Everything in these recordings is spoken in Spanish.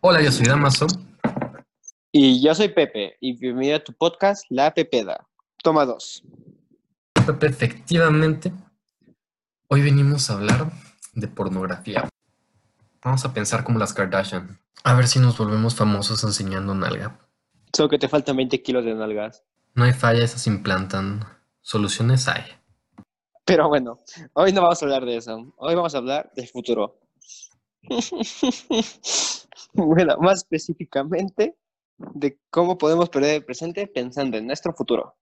Hola, yo soy Damaso. Y yo soy Pepe, y bienvenido a tu podcast La Pepeda. Toma dos. Pepe, efectivamente, hoy venimos a hablar de pornografía. Vamos a pensar como las Kardashian. A ver si nos volvemos famosos enseñando nalga. Solo que te faltan 20 kilos de nalgas. No hay falla, esas implantan. Soluciones hay. Pero bueno, hoy no vamos a hablar de eso. Hoy vamos a hablar del futuro. bueno, más específicamente de cómo podemos perder el presente pensando en nuestro futuro.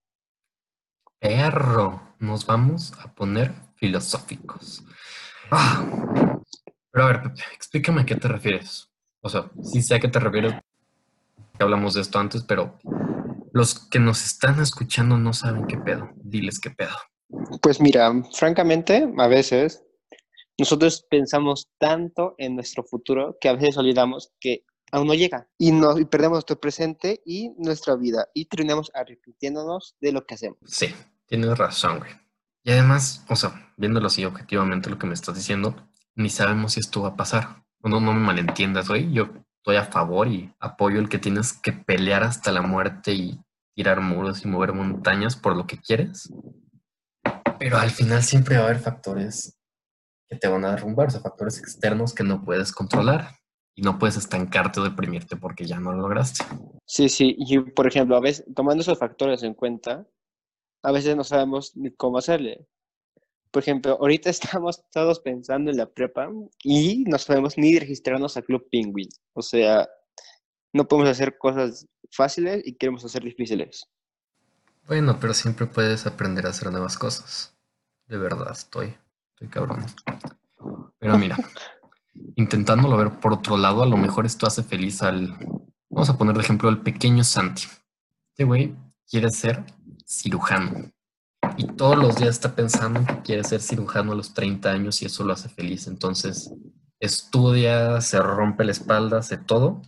Perro, nos vamos a poner filosóficos. Ah. Pero a ver, Pepe, explícame a qué te refieres. O sea, sí sé a qué te refieres. que Hablamos de esto antes, pero los que nos están escuchando no saben qué pedo. Diles qué pedo. Pues mira, francamente, a veces nosotros pensamos tanto en nuestro futuro que a veces olvidamos que aún no llega y, no, y perdemos nuestro presente y nuestra vida y terminamos arrepintiéndonos de lo que hacemos. Sí, tienes razón, güey. Y además, o sea, viéndolo así objetivamente lo que me estás diciendo, ni sabemos si esto va a pasar. No, no me malentiendas, güey. Yo estoy a favor y apoyo el que tienes que pelear hasta la muerte y tirar muros y mover montañas por lo que quieres. Pero al final siempre va a haber factores que te van a derrumbar, o sea, factores externos que no puedes controlar y no puedes estancarte o deprimirte porque ya no lo lograste. Sí, sí, y por ejemplo, a veces, tomando esos factores en cuenta, a veces no sabemos ni cómo hacerle. Por ejemplo, ahorita estamos todos pensando en la prepa y no sabemos ni registrarnos a Club Penguin. O sea, no podemos hacer cosas fáciles y queremos hacer difíciles. Bueno, pero siempre puedes aprender a hacer nuevas cosas. De verdad, estoy, estoy cabrón. Pero mira, intentándolo ver por otro lado, a lo mejor esto hace feliz al, vamos a poner de ejemplo al pequeño Santi. Este güey quiere ser cirujano y todos los días está pensando que quiere ser cirujano a los 30 años y eso lo hace feliz. Entonces estudia, se rompe la espalda, hace todo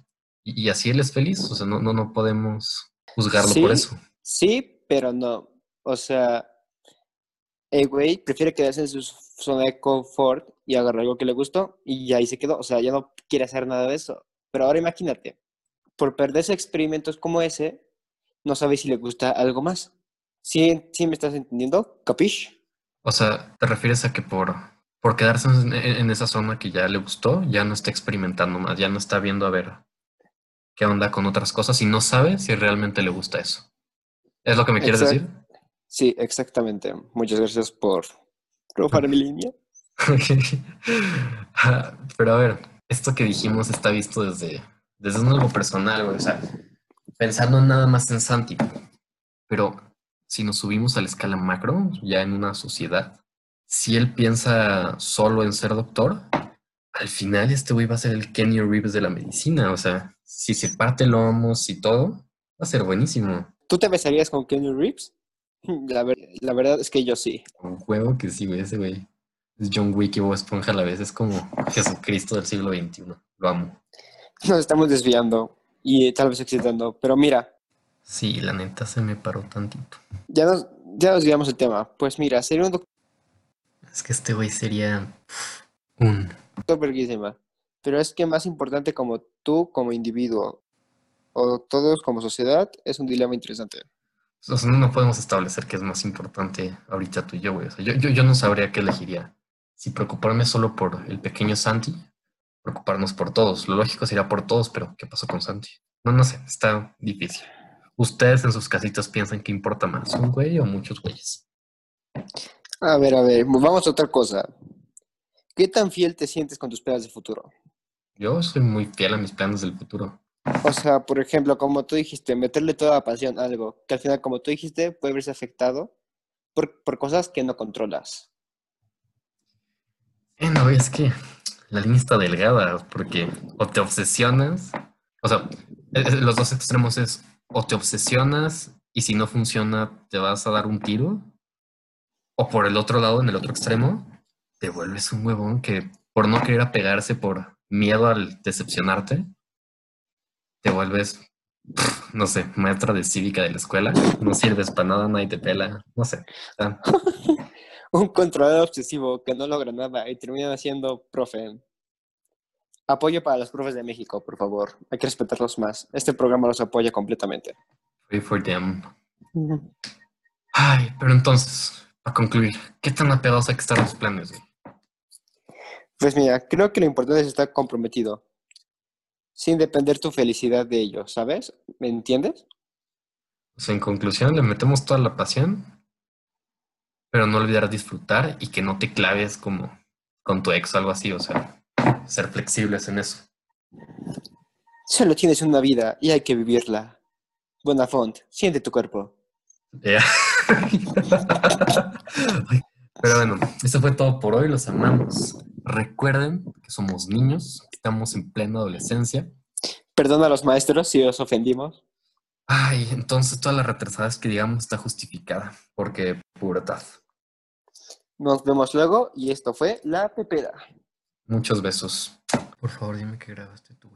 y, y así él es feliz. O sea, no, no, no podemos juzgarlo Sí. por eso. Sí, pero no. O sea, el güey prefiere quedarse en su zona de confort y agarrar algo que le gustó y ahí se quedó. O sea, ya no quiere hacer nada de eso. Pero ahora imagínate, por perderse experimentos como ese, no sabe si le gusta algo más. ¿Sí, sí me estás entendiendo? ¿Capish? O sea, ¿te refieres a que por, por quedarse en, esa zona que ya le gustó, ya no está experimentando más, ya no está viendo a ver qué onda con otras cosas y no sabe si realmente le gusta eso? ¿Es lo que me quieres Exact- decir? Sí, exactamente. Muchas gracias por robar mi línea. Pero a ver, esto que dijimos está visto desde, desde un algo personal, güey. O sea, pensando nada más en Santi. Pero si nos subimos a la escala macro, ya en una sociedad, si él piensa solo en ser doctor, al final este güey va a ser el Kenny Reeves de la medicina. O sea, si se parte el lomo y todo, va a ser buenísimo. ¿Tú te besarías con Kenny Reeves? La, ver- la verdad es que yo sí. Un juego que sí, güey, ese güey. Es John Wick y Bob Esponja a la vez. Es como Jesucristo del siglo XXI. Lo amo. Nos estamos desviando y tal vez excitando. Pero mira, Sí, la neta se me paró tantito. ya nos, ya nos desviamos el tema. Pues mira, ser un Es que este güey sería un... doctor. Pero es que más importante como tú como individuo o todos como sociedad es un dilema interesante. O sea, no podemos establecer qué es más importante ahorita tú y yo, güey. O sea, yo, yo, yo no sabría qué elegiría. Si preocuparme solo por el pequeño Santi, preocuparnos por todos. Lo lógico sería por todos, pero ¿qué pasó con Santi? No, no sé, está difícil. ¿Ustedes en sus casitas piensan que importa más, un güey o muchos güeyes? A ver, a ver, vamos a otra cosa. ¿Qué tan fiel te sientes con tus planes de futuro? Yo soy muy fiel a mis planes del futuro. O sea, por ejemplo, como tú dijiste, meterle toda la pasión a algo que al final, como tú dijiste, puede verse afectado por, por cosas que no controlas. Eh, no, es que la línea está delgada, porque o te obsesionas, o sea, eh, eh, los dos extremos es o te obsesionas y si no funciona te vas a dar un tiro, o por el otro lado, en el otro extremo, te vuelves un huevón que por no querer apegarse, por miedo al decepcionarte, te vuelves, no sé, maestra de cívica de la escuela, no sirves para nada, nadie te pela, no sé. Un controlador obsesivo que no logra nada y termina siendo profe. Apoyo para los profes de México, por favor. Hay que respetarlos más. Este programa los apoya completamente. Pray for them. Ay, pero entonces, para concluir, ¿qué tan apegados hay que estar los planes, güey? Pues mira, creo que lo importante es estar comprometido. Sin depender tu felicidad de ello, ¿sabes? ¿Me entiendes? O sea, en conclusión, le metemos toda la pasión, pero no olvidar disfrutar y que no te claves como con tu ex o algo así, o sea, ser flexibles en eso. Solo tienes una vida y hay que vivirla. Bonafont, siente tu cuerpo. Ya. Ay, Pero bueno, eso fue todo por hoy, los amamos. Recuerden que somos niños, estamos en plena adolescencia. Perdona a los maestros si os ofendimos. Ay, entonces todas las retrasadas que digamos está justificada, porque pubertad. Nos vemos luego y esto fue La Pepera. Muchos besos. Por favor, dime que grabaste tu